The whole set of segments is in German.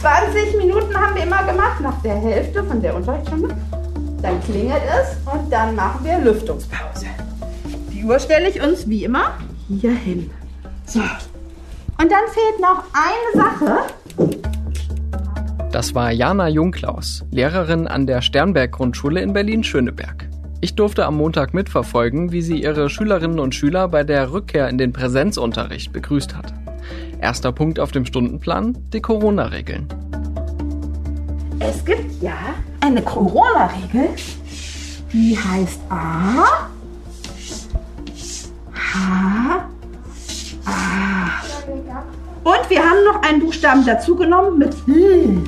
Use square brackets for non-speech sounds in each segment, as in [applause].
20 Minuten haben wir immer gemacht, nach der Hälfte von der Unterrichtsstunde. Dann klingelt es und dann machen wir Lüftungspause. Die Uhr stelle ich uns wie immer hier hin. So. Und dann fehlt noch eine Sache. Das war Jana Jungklaus, Lehrerin an der Sternberg-Grundschule in Berlin-Schöneberg. Ich durfte am Montag mitverfolgen, wie sie ihre Schülerinnen und Schüler bei der Rückkehr in den Präsenzunterricht begrüßt hat. Erster Punkt auf dem Stundenplan, die Corona-Regeln. Es gibt ja eine Corona-Regel, die heißt A, H, A. Und wir haben noch einen Buchstaben dazugenommen mit L.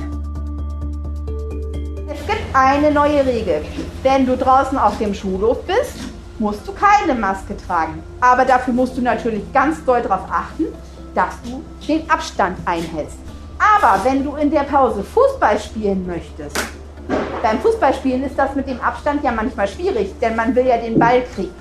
Es gibt eine neue Regel. Wenn du draußen auf dem Schulhof bist, musst du keine Maske tragen. Aber dafür musst du natürlich ganz doll darauf achten, dass du den Abstand einhältst. Aber wenn du in der Pause Fußball spielen möchtest, beim Fußballspielen ist das mit dem Abstand ja manchmal schwierig, denn man will ja den Ball kriegen.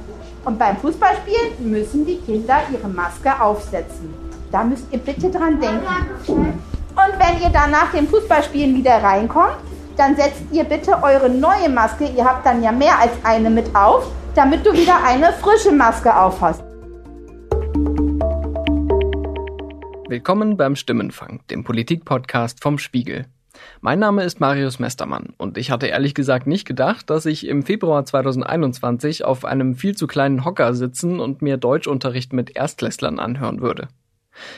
Und beim Fußballspielen müssen die Kinder ihre Maske aufsetzen. Da müsst ihr bitte dran denken. Und wenn ihr dann nach dem Fußballspielen wieder reinkommt, dann setzt ihr bitte eure neue Maske, ihr habt dann ja mehr als eine mit auf, damit du wieder eine frische Maske aufhast. Willkommen beim Stimmenfang, dem Politik-Podcast vom Spiegel. Mein Name ist Marius Mestermann und ich hatte ehrlich gesagt nicht gedacht, dass ich im Februar 2021 auf einem viel zu kleinen Hocker sitzen und mir Deutschunterricht mit Erstklässlern anhören würde.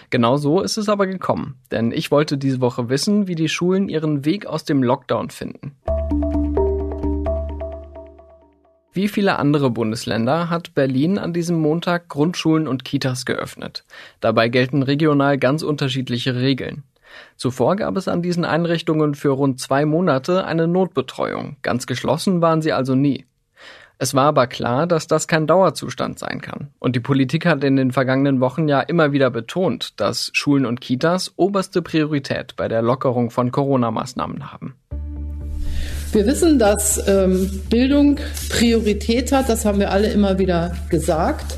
Genau so ist es aber gekommen, denn ich wollte diese Woche wissen, wie die Schulen ihren Weg aus dem Lockdown finden. Wie viele andere Bundesländer hat Berlin an diesem Montag Grundschulen und Kitas geöffnet. Dabei gelten regional ganz unterschiedliche Regeln. Zuvor gab es an diesen Einrichtungen für rund zwei Monate eine Notbetreuung. Ganz geschlossen waren sie also nie. Es war aber klar, dass das kein Dauerzustand sein kann. Und die Politik hat in den vergangenen Wochen ja immer wieder betont, dass Schulen und Kitas oberste Priorität bei der Lockerung von Corona-Maßnahmen haben. Wir wissen, dass ähm, Bildung Priorität hat, das haben wir alle immer wieder gesagt.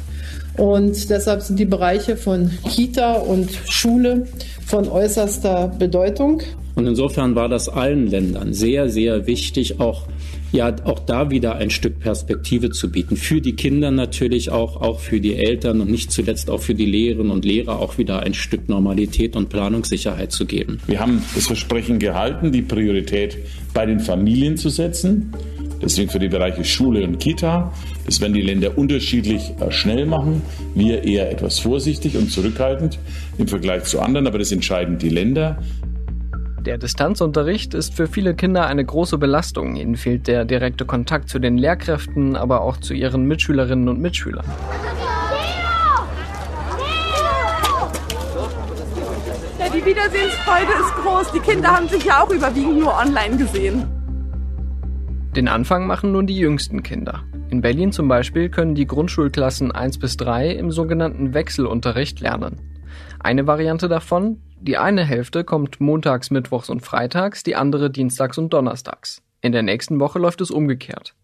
Und deshalb sind die Bereiche von Kita und Schule von äußerster Bedeutung. Und insofern war das allen Ländern sehr, sehr wichtig, auch ja auch da wieder ein Stück Perspektive zu bieten. Für die Kinder natürlich auch, auch für die Eltern und nicht zuletzt auch für die Lehrerinnen und Lehrer auch wieder ein Stück Normalität und Planungssicherheit zu geben. Wir haben das Versprechen gehalten, die Priorität bei den Familien zu setzen. Deswegen für die Bereiche Schule und Kita. Das werden die Länder unterschiedlich äh, schnell machen. Wir eher etwas vorsichtig und zurückhaltend im Vergleich zu anderen, aber das entscheiden die Länder. Der Distanzunterricht ist für viele Kinder eine große Belastung. Ihnen fehlt der direkte Kontakt zu den Lehrkräften, aber auch zu ihren Mitschülerinnen und Mitschülern. Ja, die Wiedersehensfreude ist groß. Die Kinder haben sich ja auch überwiegend nur online gesehen. Den Anfang machen nun die jüngsten Kinder. In Berlin zum Beispiel können die Grundschulklassen 1 bis 3 im sogenannten Wechselunterricht lernen. Eine Variante davon, die eine Hälfte kommt montags, mittwochs und freitags, die andere dienstags und donnerstags. In der nächsten Woche läuft es umgekehrt.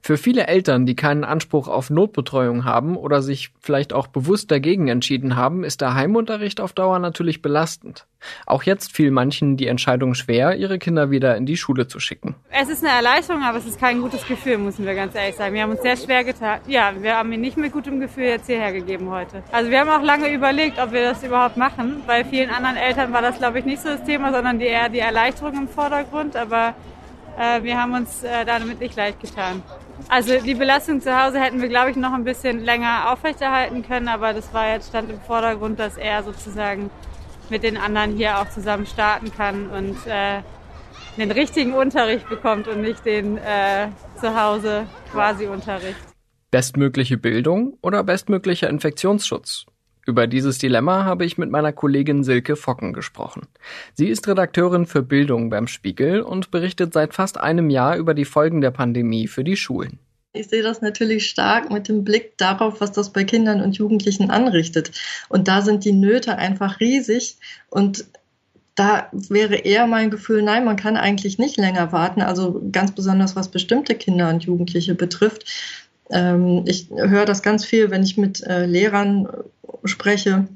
Für viele Eltern, die keinen Anspruch auf Notbetreuung haben oder sich vielleicht auch bewusst dagegen entschieden haben, ist der Heimunterricht auf Dauer natürlich belastend. Auch jetzt fiel manchen die Entscheidung schwer, ihre Kinder wieder in die Schule zu schicken. Es ist eine Erleichterung, aber es ist kein gutes Gefühl, müssen wir ganz ehrlich sagen. Wir haben uns sehr schwer getan. Ja, wir haben ihn nicht mit gutem Gefühl jetzt hierher gegeben heute. Also wir haben auch lange überlegt, ob wir das überhaupt machen. Bei vielen anderen Eltern war das, glaube ich, nicht so das Thema, sondern eher die Erleichterung im Vordergrund. Aber wir haben uns äh, damit nicht leicht getan. Also die Belastung zu Hause hätten wir, glaube ich, noch ein bisschen länger aufrechterhalten können, aber das war jetzt stand im Vordergrund, dass er sozusagen mit den anderen hier auch zusammen starten kann und äh, den richtigen Unterricht bekommt und nicht den äh, zu Hause quasi Unterricht. Bestmögliche Bildung oder bestmöglicher Infektionsschutz? Über dieses Dilemma habe ich mit meiner Kollegin Silke Focken gesprochen. Sie ist Redakteurin für Bildung beim Spiegel und berichtet seit fast einem Jahr über die Folgen der Pandemie für die Schulen. Ich sehe das natürlich stark mit dem Blick darauf, was das bei Kindern und Jugendlichen anrichtet. Und da sind die Nöte einfach riesig und da wäre eher mein Gefühl, nein, man kann eigentlich nicht länger warten. Also ganz besonders was bestimmte Kinder und Jugendliche betrifft. Ähm, ich höre das ganz viel, wenn ich mit äh, Lehrern spreche,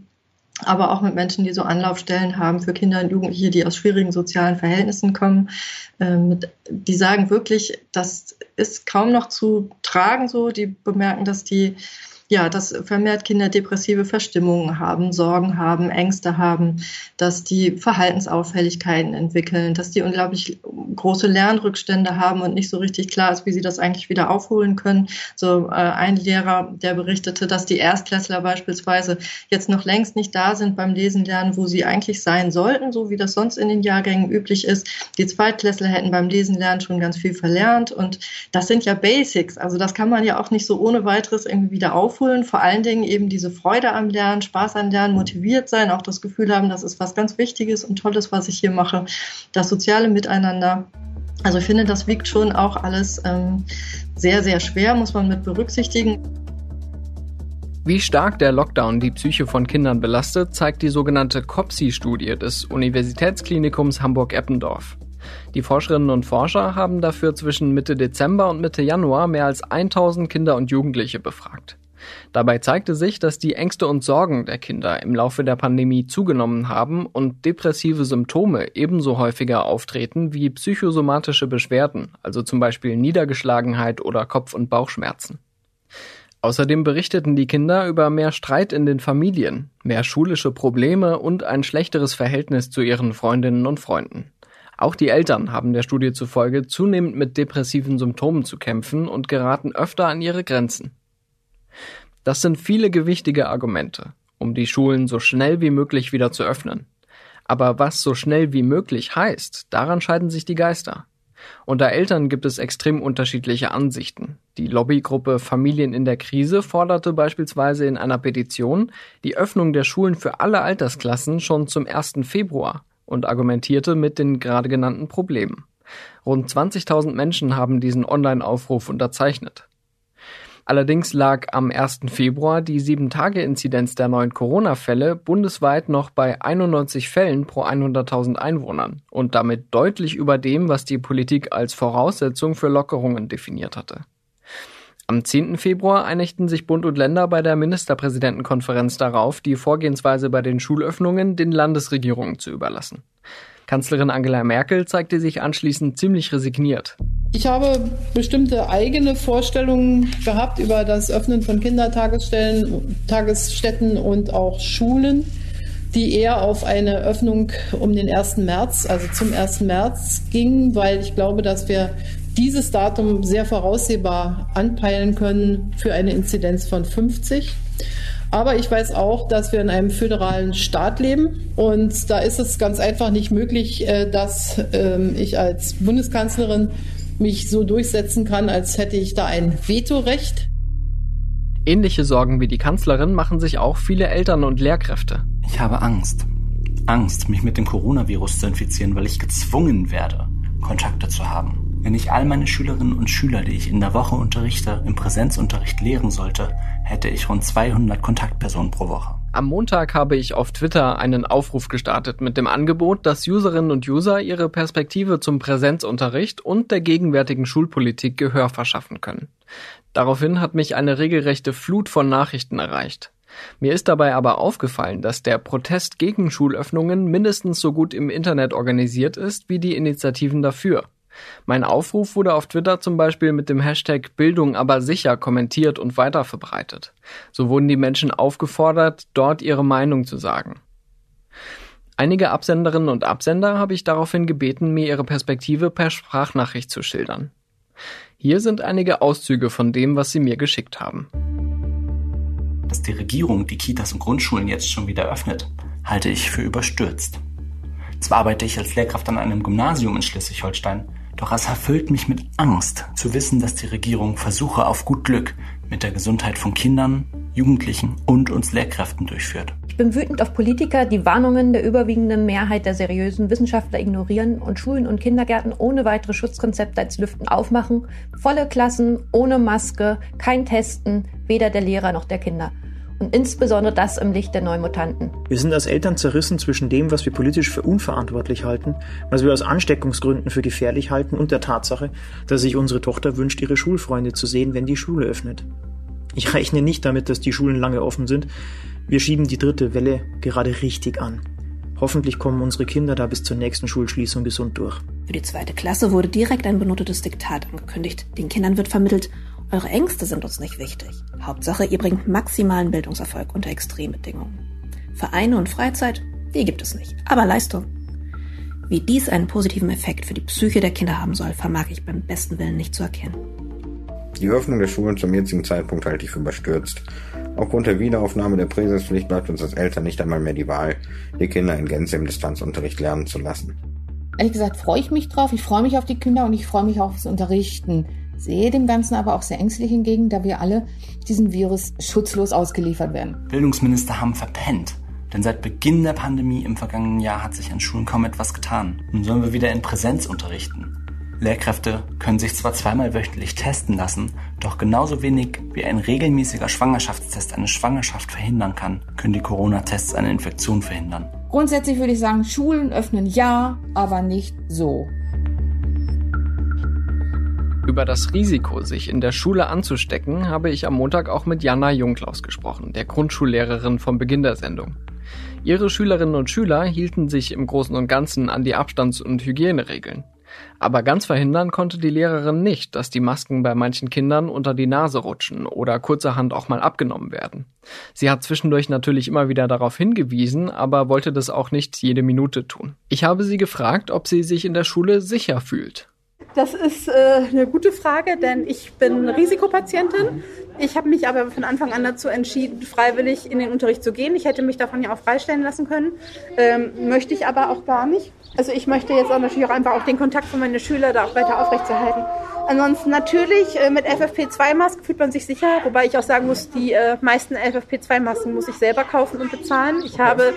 aber auch mit Menschen, die so Anlaufstellen haben für Kinder und Jugendliche, die aus schwierigen sozialen Verhältnissen kommen. Ähm, die sagen wirklich, das ist kaum noch zu tragen so. Die bemerken, dass die ja, dass vermehrt Kinder depressive Verstimmungen haben, Sorgen haben, Ängste haben, dass die Verhaltensauffälligkeiten entwickeln, dass die unglaublich große Lernrückstände haben und nicht so richtig klar ist, wie sie das eigentlich wieder aufholen können. So äh, ein Lehrer, der berichtete, dass die Erstklässler beispielsweise jetzt noch längst nicht da sind beim Lesen lernen, wo sie eigentlich sein sollten, so wie das sonst in den Jahrgängen üblich ist. Die Zweitklässler hätten beim Lesen lernen schon ganz viel verlernt und das sind ja Basics. Also das kann man ja auch nicht so ohne weiteres irgendwie wieder aufholen aufholen, vor allen Dingen eben diese Freude am Lernen, Spaß am Lernen, motiviert sein, auch das Gefühl haben, das ist was ganz Wichtiges und Tolles, was ich hier mache, das soziale Miteinander. Also ich finde, das wiegt schon auch alles ähm, sehr, sehr schwer, muss man mit berücksichtigen. Wie stark der Lockdown die Psyche von Kindern belastet, zeigt die sogenannte COPSI-Studie des Universitätsklinikums Hamburg-Eppendorf. Die Forscherinnen und Forscher haben dafür zwischen Mitte Dezember und Mitte Januar mehr als 1000 Kinder und Jugendliche befragt. Dabei zeigte sich, dass die Ängste und Sorgen der Kinder im Laufe der Pandemie zugenommen haben und depressive Symptome ebenso häufiger auftreten wie psychosomatische Beschwerden, also zum Beispiel Niedergeschlagenheit oder Kopf- und Bauchschmerzen. Außerdem berichteten die Kinder über mehr Streit in den Familien, mehr schulische Probleme und ein schlechteres Verhältnis zu ihren Freundinnen und Freunden. Auch die Eltern haben der Studie zufolge zunehmend mit depressiven Symptomen zu kämpfen und geraten öfter an ihre Grenzen. Das sind viele gewichtige Argumente, um die Schulen so schnell wie möglich wieder zu öffnen. Aber was so schnell wie möglich heißt, daran scheiden sich die Geister. Unter Eltern gibt es extrem unterschiedliche Ansichten. Die Lobbygruppe Familien in der Krise forderte beispielsweise in einer Petition die Öffnung der Schulen für alle Altersklassen schon zum 1. Februar und argumentierte mit den gerade genannten Problemen. Rund 20.000 Menschen haben diesen Online-Aufruf unterzeichnet. Allerdings lag am 1. Februar die 7-Tage-Inzidenz der neuen Corona-Fälle bundesweit noch bei 91 Fällen pro 100.000 Einwohnern und damit deutlich über dem, was die Politik als Voraussetzung für Lockerungen definiert hatte. Am 10. Februar einigten sich Bund und Länder bei der Ministerpräsidentenkonferenz darauf, die Vorgehensweise bei den Schulöffnungen den Landesregierungen zu überlassen. Kanzlerin Angela Merkel zeigte sich anschließend ziemlich resigniert. Ich habe bestimmte eigene Vorstellungen gehabt über das Öffnen von Kindertagesstellen, Tagesstätten und auch Schulen, die eher auf eine Öffnung um den 1. März, also zum 1. März gingen, weil ich glaube, dass wir dieses Datum sehr voraussehbar anpeilen können für eine Inzidenz von 50. Aber ich weiß auch, dass wir in einem föderalen Staat leben und da ist es ganz einfach nicht möglich, äh, dass ähm, ich als Bundeskanzlerin mich so durchsetzen kann, als hätte ich da ein Vetorecht. Ähnliche Sorgen wie die Kanzlerin machen sich auch viele Eltern und Lehrkräfte. Ich habe Angst. Angst, mich mit dem Coronavirus zu infizieren, weil ich gezwungen werde, Kontakte zu haben. Wenn ich all meine Schülerinnen und Schüler, die ich in der Woche unterrichte, im Präsenzunterricht lehren sollte, hätte ich rund 200 Kontaktpersonen pro Woche. Am Montag habe ich auf Twitter einen Aufruf gestartet mit dem Angebot, dass Userinnen und User ihre Perspektive zum Präsenzunterricht und der gegenwärtigen Schulpolitik Gehör verschaffen können. Daraufhin hat mich eine regelrechte Flut von Nachrichten erreicht. Mir ist dabei aber aufgefallen, dass der Protest gegen Schulöffnungen mindestens so gut im Internet organisiert ist wie die Initiativen dafür. Mein Aufruf wurde auf Twitter zum Beispiel mit dem Hashtag Bildung aber sicher kommentiert und weiterverbreitet. So wurden die Menschen aufgefordert, dort ihre Meinung zu sagen. Einige Absenderinnen und Absender habe ich daraufhin gebeten, mir ihre Perspektive per Sprachnachricht zu schildern. Hier sind einige Auszüge von dem, was sie mir geschickt haben. Dass die Regierung die Kitas und Grundschulen jetzt schon wieder öffnet, halte ich für überstürzt. Zwar arbeite ich als Lehrkraft an einem Gymnasium in Schleswig-Holstein, doch es erfüllt mich mit Angst zu wissen, dass die Regierung Versuche auf gut Glück mit der Gesundheit von Kindern, Jugendlichen und uns Lehrkräften durchführt. Ich bin wütend auf Politiker, die Warnungen der überwiegenden Mehrheit der seriösen Wissenschaftler ignorieren und Schulen und Kindergärten ohne weitere Schutzkonzepte als Lüften aufmachen. Volle Klassen, ohne Maske, kein Testen, weder der Lehrer noch der Kinder. Und insbesondere das im Licht der Neumutanten. Wir sind als Eltern zerrissen zwischen dem, was wir politisch für unverantwortlich halten, was wir aus Ansteckungsgründen für gefährlich halten und der Tatsache, dass sich unsere Tochter wünscht, ihre Schulfreunde zu sehen, wenn die Schule öffnet. Ich rechne nicht damit, dass die Schulen lange offen sind. Wir schieben die dritte Welle gerade richtig an. Hoffentlich kommen unsere Kinder da bis zur nächsten Schulschließung gesund durch. Für die zweite Klasse wurde direkt ein benotetes Diktat angekündigt. Den Kindern wird vermittelt, eure Ängste sind uns nicht wichtig. Hauptsache, ihr bringt maximalen Bildungserfolg unter Extrembedingungen. Vereine und Freizeit, die gibt es nicht. Aber Leistung. Wie dies einen positiven Effekt für die Psyche der Kinder haben soll, vermag ich beim besten Willen nicht zu erkennen. Die Öffnung der Schulen zum jetzigen Zeitpunkt halte ich für überstürzt. Aufgrund der Wiederaufnahme der Präsenzpflicht bleibt uns als Eltern nicht einmal mehr die Wahl, die Kinder in Gänze im Distanzunterricht lernen zu lassen. Ehrlich gesagt freue ich mich drauf. Ich freue mich auf die Kinder und ich freue mich aufs Unterrichten. Sehe dem Ganzen aber auch sehr ängstlich entgegen, da wir alle diesem Virus schutzlos ausgeliefert werden. Bildungsminister haben verpennt. Denn seit Beginn der Pandemie im vergangenen Jahr hat sich an Schulen kaum etwas getan. Nun sollen wir wieder in Präsenz unterrichten. Lehrkräfte können sich zwar zweimal wöchentlich testen lassen, doch genauso wenig wie ein regelmäßiger Schwangerschaftstest eine Schwangerschaft verhindern kann, können die Corona-Tests eine Infektion verhindern. Grundsätzlich würde ich sagen, Schulen öffnen ja, aber nicht so. Über das Risiko, sich in der Schule anzustecken, habe ich am Montag auch mit Jana Jungklaus gesprochen, der Grundschullehrerin vom Beginn der Sendung. Ihre Schülerinnen und Schüler hielten sich im Großen und Ganzen an die Abstands- und Hygieneregeln. Aber ganz verhindern konnte die Lehrerin nicht, dass die Masken bei manchen Kindern unter die Nase rutschen oder kurzerhand auch mal abgenommen werden. Sie hat zwischendurch natürlich immer wieder darauf hingewiesen, aber wollte das auch nicht jede Minute tun. Ich habe sie gefragt, ob sie sich in der Schule sicher fühlt. Das ist äh, eine gute Frage, denn ich bin Risikopatientin. Ich habe mich aber von Anfang an dazu entschieden, freiwillig in den Unterricht zu gehen. Ich hätte mich davon ja auch freistellen lassen können, ähm, möchte ich aber auch gar nicht. Also ich möchte jetzt auch natürlich auch einfach auch den Kontakt von meinen Schülern da auch weiter aufrechtzuerhalten. Ansonsten natürlich äh, mit FFP2-Masken fühlt man sich sicher, wobei ich auch sagen muss, die äh, meisten FFP2-Masken muss ich selber kaufen und bezahlen. Ich habe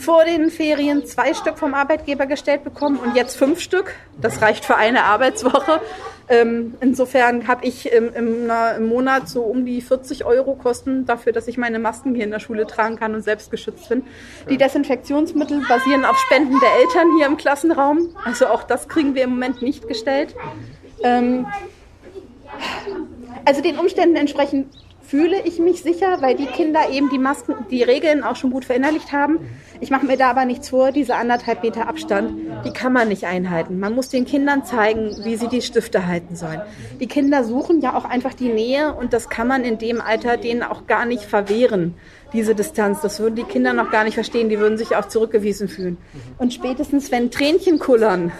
vor den Ferien zwei Stück vom Arbeitgeber gestellt bekommen und jetzt fünf Stück. Das reicht für eine Arbeitswoche. Ähm, insofern habe ich im, im, im, Monat so um die 40 Euro Kosten dafür, dass ich meine Masken hier in der Schule tragen kann und selbst geschützt bin. Die Desinfektionsmittel basieren auf Spenden der Eltern hier im Klassenraum. Also auch das kriegen wir im Moment nicht gestellt. Ähm, also den Umständen entsprechend fühle ich mich sicher, weil die Kinder eben die Masken, die Regeln auch schon gut verinnerlicht haben. Ich mache mir da aber nichts vor, diese anderthalb Meter Abstand, die kann man nicht einhalten. Man muss den Kindern zeigen, wie sie die Stifte halten sollen. Die Kinder suchen ja auch einfach die Nähe und das kann man in dem Alter denen auch gar nicht verwehren, diese Distanz. Das würden die Kinder noch gar nicht verstehen, die würden sich auch zurückgewiesen fühlen. Und spätestens, wenn Tränchen kullern,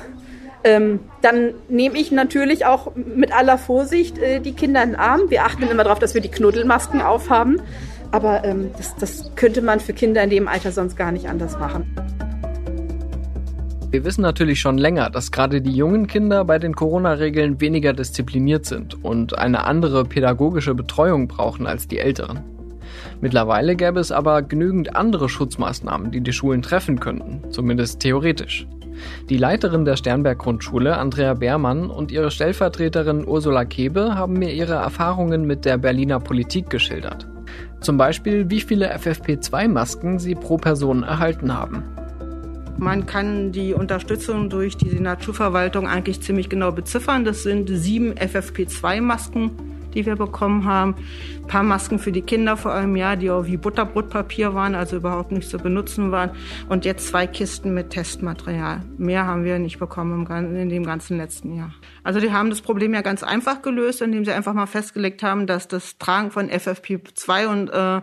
ähm, dann nehme ich natürlich auch mit aller Vorsicht äh, die Kinder in den Arm. Wir achten immer darauf, dass wir die Knuddelmasken aufhaben. Aber ähm, das, das könnte man für Kinder in dem Alter sonst gar nicht anders machen. Wir wissen natürlich schon länger, dass gerade die jungen Kinder bei den Corona-Regeln weniger diszipliniert sind und eine andere pädagogische Betreuung brauchen als die Älteren. Mittlerweile gäbe es aber genügend andere Schutzmaßnahmen, die die Schulen treffen könnten, zumindest theoretisch. Die Leiterin der Sternberg-Grundschule, Andrea Beermann, und ihre Stellvertreterin Ursula Kebe haben mir ihre Erfahrungen mit der Berliner Politik geschildert. Zum Beispiel, wie viele FFP2-Masken sie pro Person erhalten haben. Man kann die Unterstützung durch die Naturverwaltung eigentlich ziemlich genau beziffern. Das sind sieben FFP2-Masken die wir bekommen haben. Ein paar Masken für die Kinder vor einem Jahr, die auch wie Butterbrotpapier waren, also überhaupt nicht zu benutzen waren. Und jetzt zwei Kisten mit Testmaterial. Mehr haben wir nicht bekommen in dem ganzen letzten Jahr. Also die haben das Problem ja ganz einfach gelöst, indem sie einfach mal festgelegt haben, dass das Tragen von FFP2 und äh,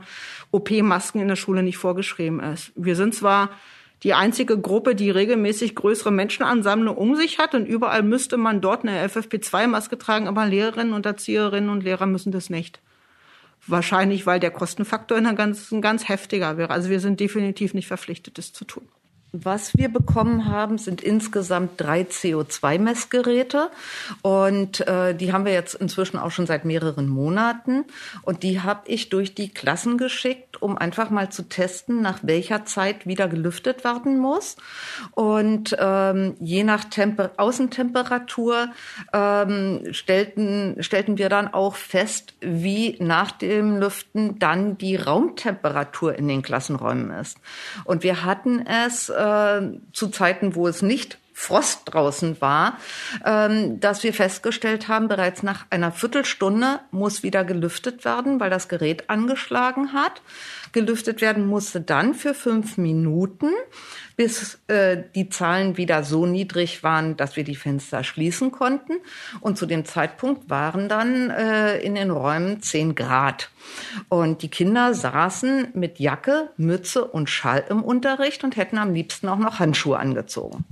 OP-Masken in der Schule nicht vorgeschrieben ist. Wir sind zwar die einzige Gruppe, die regelmäßig größere Menschenansammlungen um sich hat. Und überall müsste man dort eine FFP2-Maske tragen, aber Lehrerinnen und Erzieherinnen und Lehrer müssen das nicht. Wahrscheinlich, weil der Kostenfaktor in der ganzen ganz heftiger wäre. Also wir sind definitiv nicht verpflichtet, das zu tun. Was wir bekommen haben, sind insgesamt drei CO2-Messgeräte und äh, die haben wir jetzt inzwischen auch schon seit mehreren Monaten. Und die habe ich durch die Klassen geschickt, um einfach mal zu testen, nach welcher Zeit wieder gelüftet werden muss. Und ähm, je nach Temper Außentemperatur ähm, stellten stellten wir dann auch fest, wie nach dem Lüften dann die Raumtemperatur in den Klassenräumen ist. Und wir hatten es äh, zu Zeiten, wo es nicht Frost draußen war, ähm, dass wir festgestellt haben, bereits nach einer Viertelstunde muss wieder gelüftet werden, weil das Gerät angeschlagen hat. Gelüftet werden musste dann für fünf Minuten bis äh, die Zahlen wieder so niedrig waren, dass wir die Fenster schließen konnten. Und zu dem Zeitpunkt waren dann äh, in den Räumen zehn Grad. Und die Kinder saßen mit Jacke, Mütze und Schall im Unterricht und hätten am liebsten auch noch Handschuhe angezogen.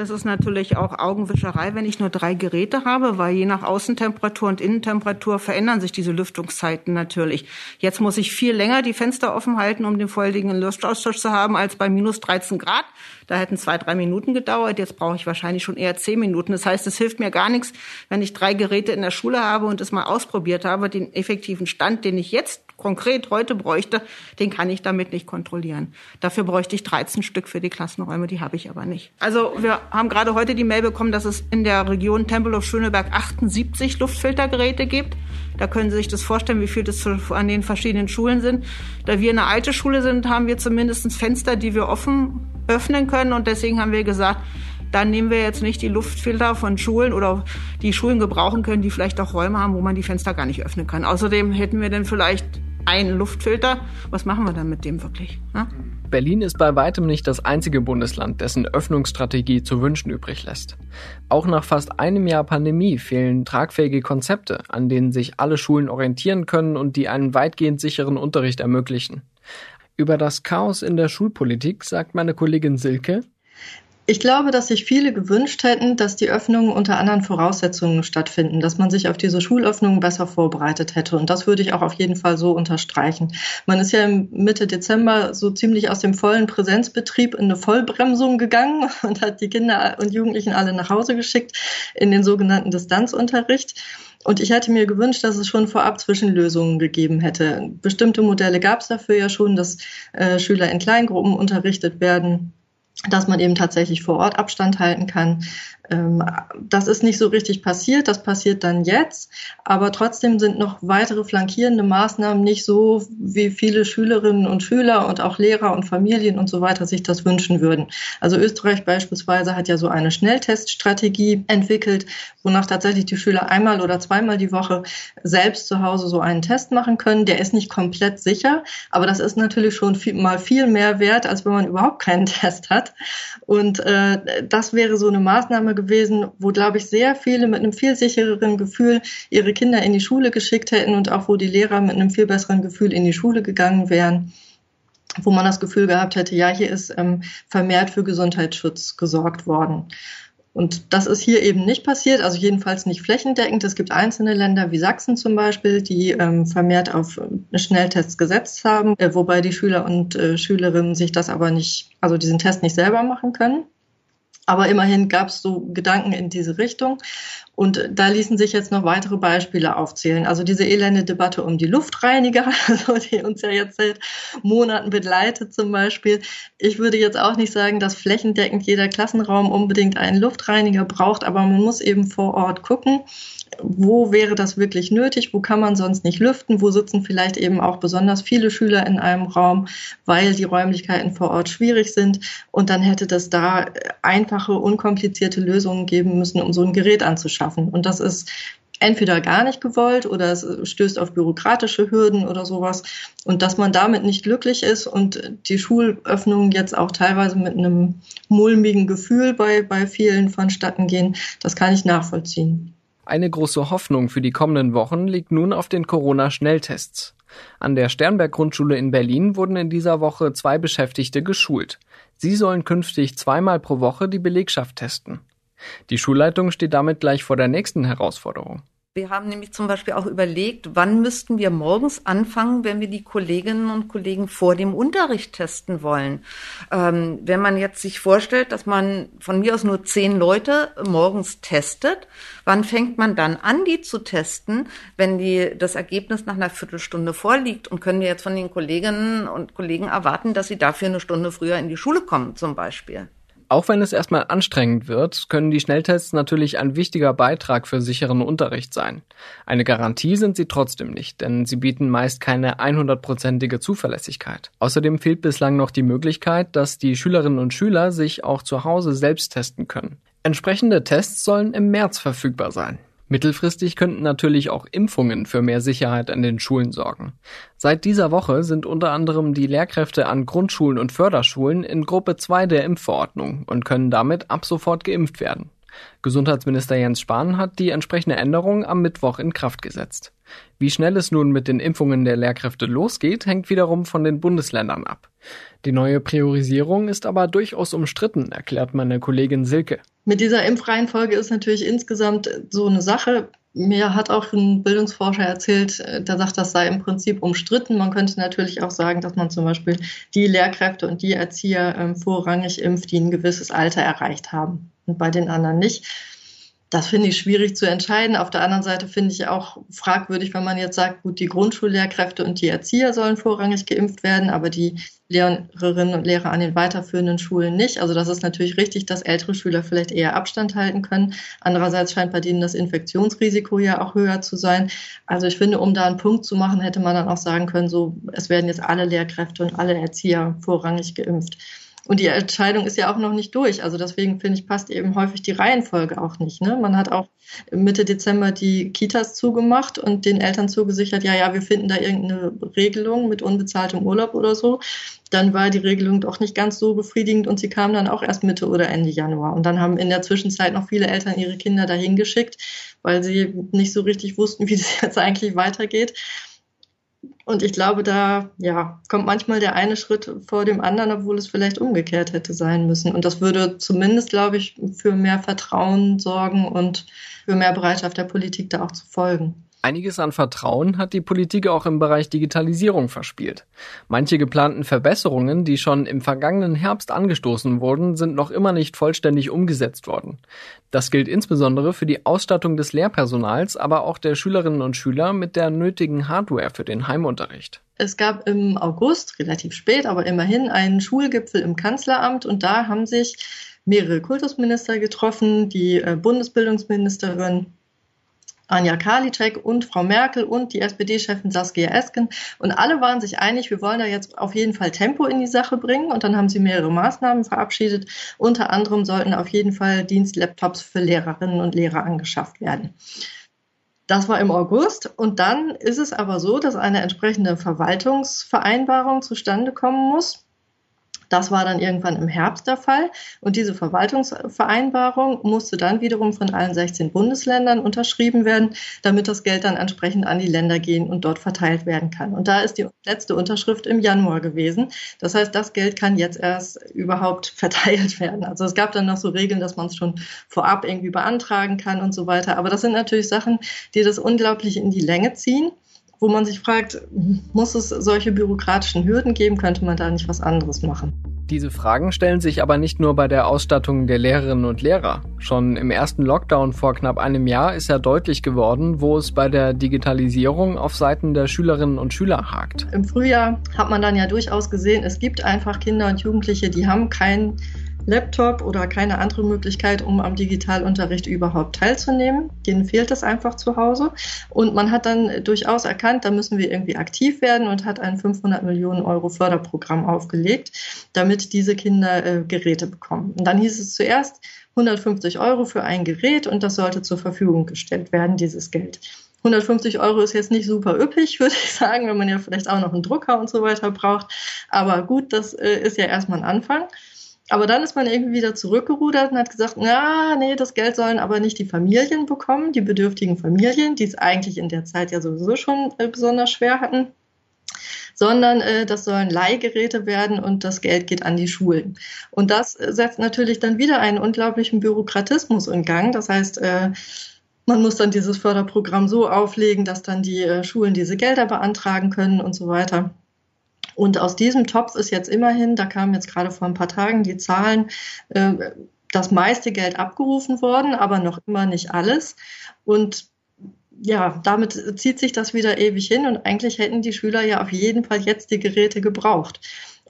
Das ist natürlich auch Augenwischerei, wenn ich nur drei Geräte habe, weil je nach Außentemperatur und Innentemperatur verändern sich diese Lüftungszeiten natürlich. Jetzt muss ich viel länger die Fenster offen halten, um den volldigen Luftaustausch zu haben, als bei minus 13 Grad. Da hätten zwei, drei Minuten gedauert. Jetzt brauche ich wahrscheinlich schon eher zehn Minuten. Das heißt, es hilft mir gar nichts, wenn ich drei Geräte in der Schule habe und es mal ausprobiert habe. Den effektiven Stand, den ich jetzt konkret heute bräuchte, den kann ich damit nicht kontrollieren. Dafür bräuchte ich 13 Stück für die Klassenräume, die habe ich aber nicht. Also wir haben gerade heute die Mail bekommen, dass es in der Region Tempelhof-Schöneberg 78 Luftfiltergeräte gibt. Da können Sie sich das vorstellen, wie viel das an den verschiedenen Schulen sind. Da wir eine alte Schule sind, haben wir zumindest Fenster, die wir offen öffnen können. Und deswegen haben wir gesagt, dann nehmen wir jetzt nicht die Luftfilter von Schulen oder die Schulen gebrauchen können, die vielleicht auch Räume haben, wo man die Fenster gar nicht öffnen kann. Außerdem hätten wir dann vielleicht einen Luftfilter. Was machen wir dann mit dem wirklich? Ne? Berlin ist bei weitem nicht das einzige Bundesland, dessen Öffnungsstrategie zu wünschen übrig lässt. Auch nach fast einem Jahr Pandemie fehlen tragfähige Konzepte, an denen sich alle Schulen orientieren können und die einen weitgehend sicheren Unterricht ermöglichen. Über das Chaos in der Schulpolitik sagt meine Kollegin Silke, ich glaube, dass sich viele gewünscht hätten, dass die Öffnungen unter anderen Voraussetzungen stattfinden, dass man sich auf diese Schulöffnungen besser vorbereitet hätte. Und das würde ich auch auf jeden Fall so unterstreichen. Man ist ja Mitte Dezember so ziemlich aus dem vollen Präsenzbetrieb in eine Vollbremsung gegangen [laughs] und hat die Kinder und Jugendlichen alle nach Hause geschickt in den sogenannten Distanzunterricht. Und ich hätte mir gewünscht, dass es schon vorab Zwischenlösungen gegeben hätte. Bestimmte Modelle gab es dafür ja schon, dass äh, Schüler in Kleingruppen unterrichtet werden dass man eben tatsächlich vor Ort Abstand halten kann, ähm, das ist nicht so richtig passiert, das passiert dann jetzt, aber trotzdem sind noch weitere flankierende Maßnahmen nicht so, wie viele Schülerinnen und Schüler und auch Lehrer und Familien und so weiter sich das wünschen würden. Also Österreich beispielsweise hat ja so eine Schnellteststrategie entwickelt, wonach tatsächlich die Schüler einmal oder zweimal die Woche selbst zu Hause so einen Test machen können. Der ist nicht komplett sicher, aber das ist natürlich schon viel, mal viel mehr wert, als wenn man überhaupt keinen [laughs] Test hat. Und äh, das wäre so eine Maßnahme gewesen, wo, glaube ich, sehr viele mit einem viel sichereren Gefühl ihre Kinder in die Schule geschickt hätten und auch wo die Lehrer mit einem viel besseren Gefühl in die Schule gegangen wären wo man das Gefühl gehabt hätte, ja, hier ist ähm, vermehrt für Gesundheitsschutz gesorgt worden. Und das ist hier eben nicht passiert, also jedenfalls nicht flächendeckend. Es gibt einzelne Länder wie Sachsen zum Beispiel, die ähm, vermehrt auf äh, Schnelltests gesetzt haben, äh, wobei die Schüler und äh, Schülerinnen sich das aber nicht, also diesen Test nicht selber machen können. Aber immerhin gab es so Gedanken in diese Richtung. Und da ließen sich jetzt noch weitere Beispiele aufzählen. Also diese elende Debatte um die Luftreiniger, [laughs] also die uns ja jetzt seit Monaten begleitet zum Beispiel. Ich würde jetzt auch nicht sagen, dass flächendeckend jeder Klassenraum unbedingt einen Luftreiniger braucht, aber man muss eben vor Ort gucken, wo wäre das wirklich nötig, wo kann man sonst nicht lüften, wo sitzen vielleicht eben auch besonders viele Schüler in einem Raum, weil die Räumlichkeiten vor Ort schwierig sind. Und dann hätte das da einfache, unkomplizierte Lösungen geben müssen, um so ein Gerät anzuschaffen. Und das ist entweder gar nicht gewollt oder es stößt auf bürokratische Hürden oder sowas. Und dass man damit nicht glücklich ist und die Schulöffnungen jetzt auch teilweise mit einem mulmigen Gefühl bei, bei vielen vonstatten gehen, das kann ich nachvollziehen. Eine große Hoffnung für die kommenden Wochen liegt nun auf den Corona-Schnelltests. An der Sternberg-Grundschule in Berlin wurden in dieser Woche zwei Beschäftigte geschult. Sie sollen künftig zweimal pro Woche die Belegschaft testen. Die Schulleitung steht damit gleich vor der nächsten Herausforderung. Wir haben nämlich zum Beispiel auch überlegt, wann müssten wir morgens anfangen, wenn wir die Kolleginnen und Kollegen vor dem Unterricht testen wollen. Ähm, wenn man jetzt sich vorstellt, dass man von mir aus nur zehn Leute morgens testet, wann fängt man dann an, die zu testen, wenn die, das Ergebnis nach einer Viertelstunde vorliegt? Und können wir jetzt von den Kolleginnen und Kollegen erwarten, dass sie dafür eine Stunde früher in die Schule kommen zum Beispiel? Auch wenn es erstmal anstrengend wird, können die Schnelltests natürlich ein wichtiger Beitrag für sicheren Unterricht sein. Eine Garantie sind sie trotzdem nicht, denn sie bieten meist keine 100%ige Zuverlässigkeit. Außerdem fehlt bislang noch die Möglichkeit, dass die Schülerinnen und Schüler sich auch zu Hause selbst testen können. Entsprechende Tests sollen im März verfügbar sein. Mittelfristig könnten natürlich auch Impfungen für mehr Sicherheit an den Schulen sorgen. Seit dieser Woche sind unter anderem die Lehrkräfte an Grundschulen und Förderschulen in Gruppe 2 der Impfverordnung und können damit ab sofort geimpft werden. Gesundheitsminister Jens Spahn hat die entsprechende Änderung am Mittwoch in Kraft gesetzt. Wie schnell es nun mit den Impfungen der Lehrkräfte losgeht, hängt wiederum von den Bundesländern ab. Die neue Priorisierung ist aber durchaus umstritten, erklärt meine Kollegin Silke. Mit dieser Impfreihenfolge ist natürlich insgesamt so eine Sache. Mir hat auch ein Bildungsforscher erzählt, äh, der sagt, das sei im Prinzip umstritten. Man könnte natürlich auch sagen, dass man zum Beispiel die Lehrkräfte und die Erzieher ähm, vorrangig impft, die ein gewisses Alter erreicht haben und bei den anderen nicht. Das finde ich schwierig zu entscheiden. Auf der anderen Seite finde ich auch fragwürdig, wenn man jetzt sagt, gut, die Grundschullehrkräfte und die Erzieher sollen vorrangig geimpft werden, aber die Lehrerinnen und Lehrer an den weiterführenden Schulen nicht. Also das ist natürlich richtig, dass ältere Schüler vielleicht eher Abstand halten können. Andererseits scheint bei denen das Infektionsrisiko ja auch höher zu sein. Also ich finde, um da einen Punkt zu machen, hätte man dann auch sagen können, so, es werden jetzt alle Lehrkräfte und alle Erzieher vorrangig geimpft. Und die Entscheidung ist ja auch noch nicht durch. Also deswegen finde ich, passt eben häufig die Reihenfolge auch nicht. Ne? Man hat auch Mitte Dezember die Kitas zugemacht und den Eltern zugesichert, ja, ja, wir finden da irgendeine Regelung mit unbezahltem Urlaub oder so. Dann war die Regelung doch nicht ganz so befriedigend und sie kam dann auch erst Mitte oder Ende Januar. Und dann haben in der Zwischenzeit noch viele Eltern ihre Kinder dahin geschickt, weil sie nicht so richtig wussten, [laughs] wie das jetzt eigentlich weitergeht. Und ich glaube, da ja, kommt manchmal der eine Schritt vor dem anderen, obwohl es vielleicht umgekehrt hätte sein müssen. Und das würde zumindest, glaube ich, für mehr Vertrauen sorgen und für mehr Bereitschaft der Politik da auch zu folgen. Einiges an Vertrauen hat die Politik auch im Bereich Digitalisierung verspielt. Manche geplanten Verbesserungen, die schon im vergangenen Herbst angestoßen wurden, sind noch immer nicht vollständig umgesetzt worden. Das gilt insbesondere für die Ausstattung des Lehrpersonals, aber auch der Schülerinnen und Schüler mit der nötigen Hardware für den Heimunterricht. Es gab im August, relativ spät, aber immerhin einen Schulgipfel im Kanzleramt und da haben sich mehrere Kultusminister getroffen, die äh, Bundesbildungsministerin Anja Karliczek und Frau Merkel und die SPD-Chefin Saskia Esken. Und alle waren sich einig, wir wollen da jetzt auf jeden Fall Tempo in die Sache bringen. Und dann haben sie mehrere Maßnahmen verabschiedet. Unter anderem sollten auf jeden Fall Dienstlaptops für Lehrerinnen und Lehrer angeschafft werden. Das war im August. Und dann ist es aber so, dass eine entsprechende Verwaltungsvereinbarung zustande kommen muss. Das war dann irgendwann im Herbst der Fall. Und diese Verwaltungsvereinbarung musste dann wiederum von allen 16 Bundesländern unterschrieben werden, damit das Geld dann entsprechend an die Länder gehen und dort verteilt werden kann. Und da ist die letzte Unterschrift im Januar gewesen. Das heißt, das Geld kann jetzt erst überhaupt [laughs] verteilt werden. Also es gab dann noch so Regeln, dass man es schon vorab irgendwie beantragen kann und so weiter. Aber das sind natürlich Sachen, die das unglaublich in die Länge ziehen wo man sich fragt, muss es solche bürokratischen Hürden geben? Könnte man da nicht was anderes machen? Diese Fragen stellen sich aber nicht nur bei der Ausstattung der Lehrerinnen und Lehrer. Schon im ersten Lockdown vor knapp einem Jahr ist ja deutlich geworden, wo es bei der Digitalisierung auf Seiten der Schülerinnen und Schüler hakt. Im Frühjahr hat man dann ja durchaus gesehen, es gibt einfach Kinder und Jugendliche, die haben kein Laptop oder keine andere Möglichkeit, um am Digitalunterricht überhaupt teilzunehmen. Denen fehlt es einfach zu Hause. Und man hat dann durchaus erkannt, da müssen wir irgendwie aktiv werden und hat ein 500 Millionen Euro Förderprogramm aufgelegt, damit diese Kinder äh, Geräte bekommen. Und dann hieß es zuerst 150 Euro für ein Gerät und das sollte zur Verfügung gestellt werden, dieses Geld. 150 Euro ist jetzt nicht super üppig, [laughs] würde ich sagen, wenn man ja vielleicht auch noch einen Drucker und so weiter braucht. Aber gut, das äh, ist ja erstmal ein Anfang. Aber dann ist man irgendwie wieder zurückgerudert und hat gesagt, na, nee, das Geld sollen aber nicht die Familien bekommen, die bedürftigen Familien, die es eigentlich in der Zeit ja sowieso schon äh, besonders schwer hatten, sondern äh, das sollen Leihgeräte werden und das Geld geht an die Schulen. Und das setzt natürlich dann wieder einen unglaublichen Bürokratismus in Gang. Das heißt, äh, man muss dann dieses Förderprogramm so auflegen, dass dann die äh, Schulen diese Gelder beantragen können und so weiter. Und aus diesem Topf ist jetzt immerhin, da kamen jetzt gerade vor ein paar Tagen die Zahlen, äh, das meiste Geld abgerufen worden, aber noch immer nicht alles. Und ja, damit zieht sich das wieder ewig hin und eigentlich hätten die Schüler ja auf jeden Fall jetzt die Geräte gebraucht.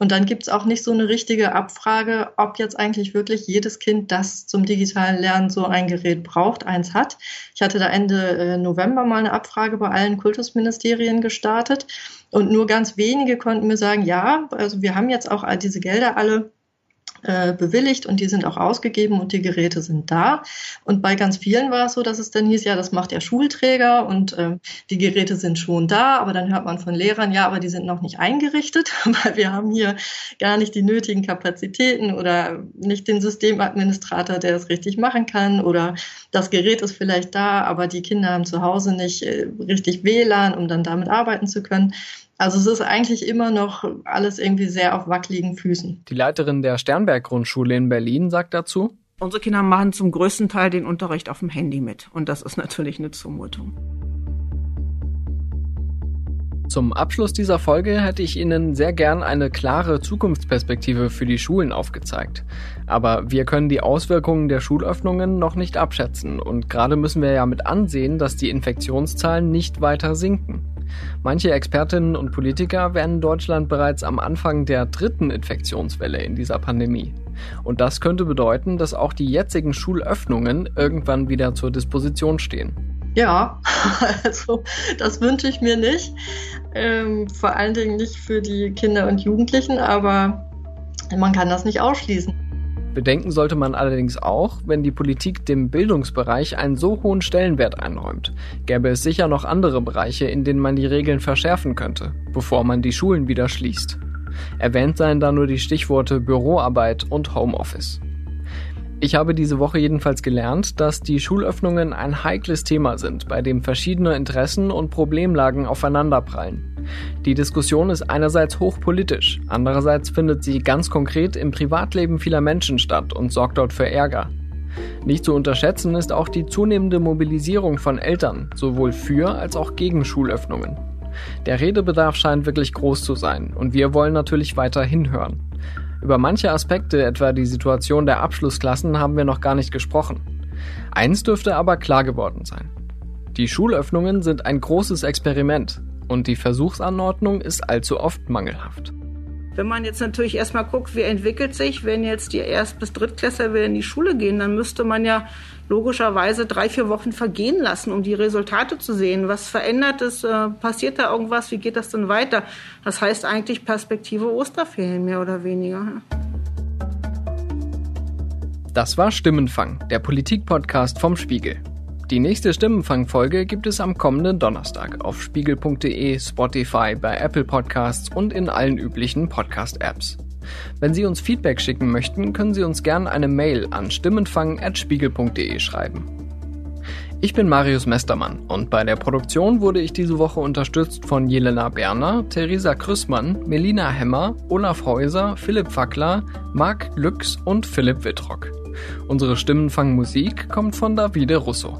Und dann gibt es auch nicht so eine richtige Abfrage, ob jetzt eigentlich wirklich jedes Kind, das zum digitalen Lernen so ein Gerät braucht, eins hat. Ich hatte da Ende äh, November mal eine Abfrage bei allen Kultusministerien gestartet und nur ganz wenige konnten mir sagen, ja, also wir haben jetzt auch all diese Gelder alle äh, bewilligt und die sind auch ausgegeben und die Geräte sind da. Und bei ganz vielen war es so, dass es dann hieß, ja, das macht der Schulträger und äh, die Geräte sind schon da, aber dann hört man von Lehrern, ja, aber die sind noch nicht eingerichtet, [laughs] weil wir haben hier gar nicht die nötigen Kapazitäten oder nicht den Systemadministrator, der es richtig machen kann oder das Gerät ist vielleicht da, aber die Kinder haben zu Hause nicht äh, richtig WLAN, um dann damit arbeiten zu können. Also es ist eigentlich immer noch alles irgendwie sehr auf wackeligen Füßen. Die Leiterin der Sternberg-Grundschule in Berlin sagt dazu, Unsere Kinder machen zum größten Teil den Unterricht auf dem Handy mit. Und das ist natürlich eine Zumutung. Zum Abschluss dieser Folge hätte ich Ihnen sehr gern eine klare Zukunftsperspektive für die Schulen aufgezeigt. Aber wir können die Auswirkungen der Schulöffnungen noch nicht abschätzen und gerade müssen wir ja mit ansehen, dass die Infektionszahlen nicht weiter sinken. Manche Expertinnen und Politiker wären Deutschland bereits am Anfang der dritten Infektionswelle in dieser Pandemie. Und das könnte bedeuten, dass auch die jetzigen Schulöffnungen irgendwann wieder zur Disposition stehen. Ja, [laughs] also das wünsche ich mir nicht. Ähm, vor allen Dingen nicht für die Kinder und Jugendlichen, aber man kann das nicht ausschließen. Bedenken sollte man allerdings auch, wenn die Politik dem Bildungsbereich einen so hohen Stellenwert einräumt, gäbe es sicher noch andere Bereiche, in denen man die Regeln verschärfen könnte, bevor man die Schulen wieder schließt. Erwähnt seien da nur die Stichworte Büroarbeit und Homeoffice. Ich habe diese Woche jedenfalls gelernt, dass die Schulöffnungen ein heikles Thema sind, bei dem verschiedene Interessen und Problemlagen aufeinanderprallen. Die Diskussion ist einerseits hochpolitisch, andererseits findet sie ganz konkret im Privatleben vieler Menschen statt und sorgt dort für Ärger. Nicht zu unterschätzen ist auch die zunehmende Mobilisierung von Eltern, sowohl für als auch gegen Schulöffnungen. Der Redebedarf scheint wirklich groß zu sein und wir wollen natürlich weiter hinhören. Über manche Aspekte, etwa die Situation der Abschlussklassen, haben wir noch gar nicht gesprochen. Eins dürfte aber klar geworden sein. Die Schulöffnungen sind ein großes Experiment und die Versuchsanordnung ist allzu oft mangelhaft. Wenn man jetzt natürlich erstmal guckt, wie entwickelt sich, wenn jetzt die Erst- bis Drittklässler wieder in die Schule gehen, dann müsste man ja logischerweise drei, vier Wochen vergehen lassen, um die Resultate zu sehen. Was verändert es? Äh, passiert da irgendwas? Wie geht das denn weiter? Das heißt eigentlich Perspektive Osterferien mehr oder weniger. Das war Stimmenfang, der Politik-Podcast vom Spiegel. Die nächste Stimmenfang-Folge gibt es am kommenden Donnerstag auf spiegel.de, Spotify, bei Apple Podcasts und in allen üblichen Podcast-Apps. Wenn Sie uns Feedback schicken möchten, können Sie uns gerne eine Mail an stimmenfang.spiegel.de schreiben. Ich bin Marius Mestermann und bei der Produktion wurde ich diese Woche unterstützt von Jelena Berner, Theresa Krüssmann, Melina Hemmer, Olaf Häuser, Philipp Fackler, Marc Lüx und Philipp Wittrock. Unsere Stimmenfangmusik kommt von Davide Russo.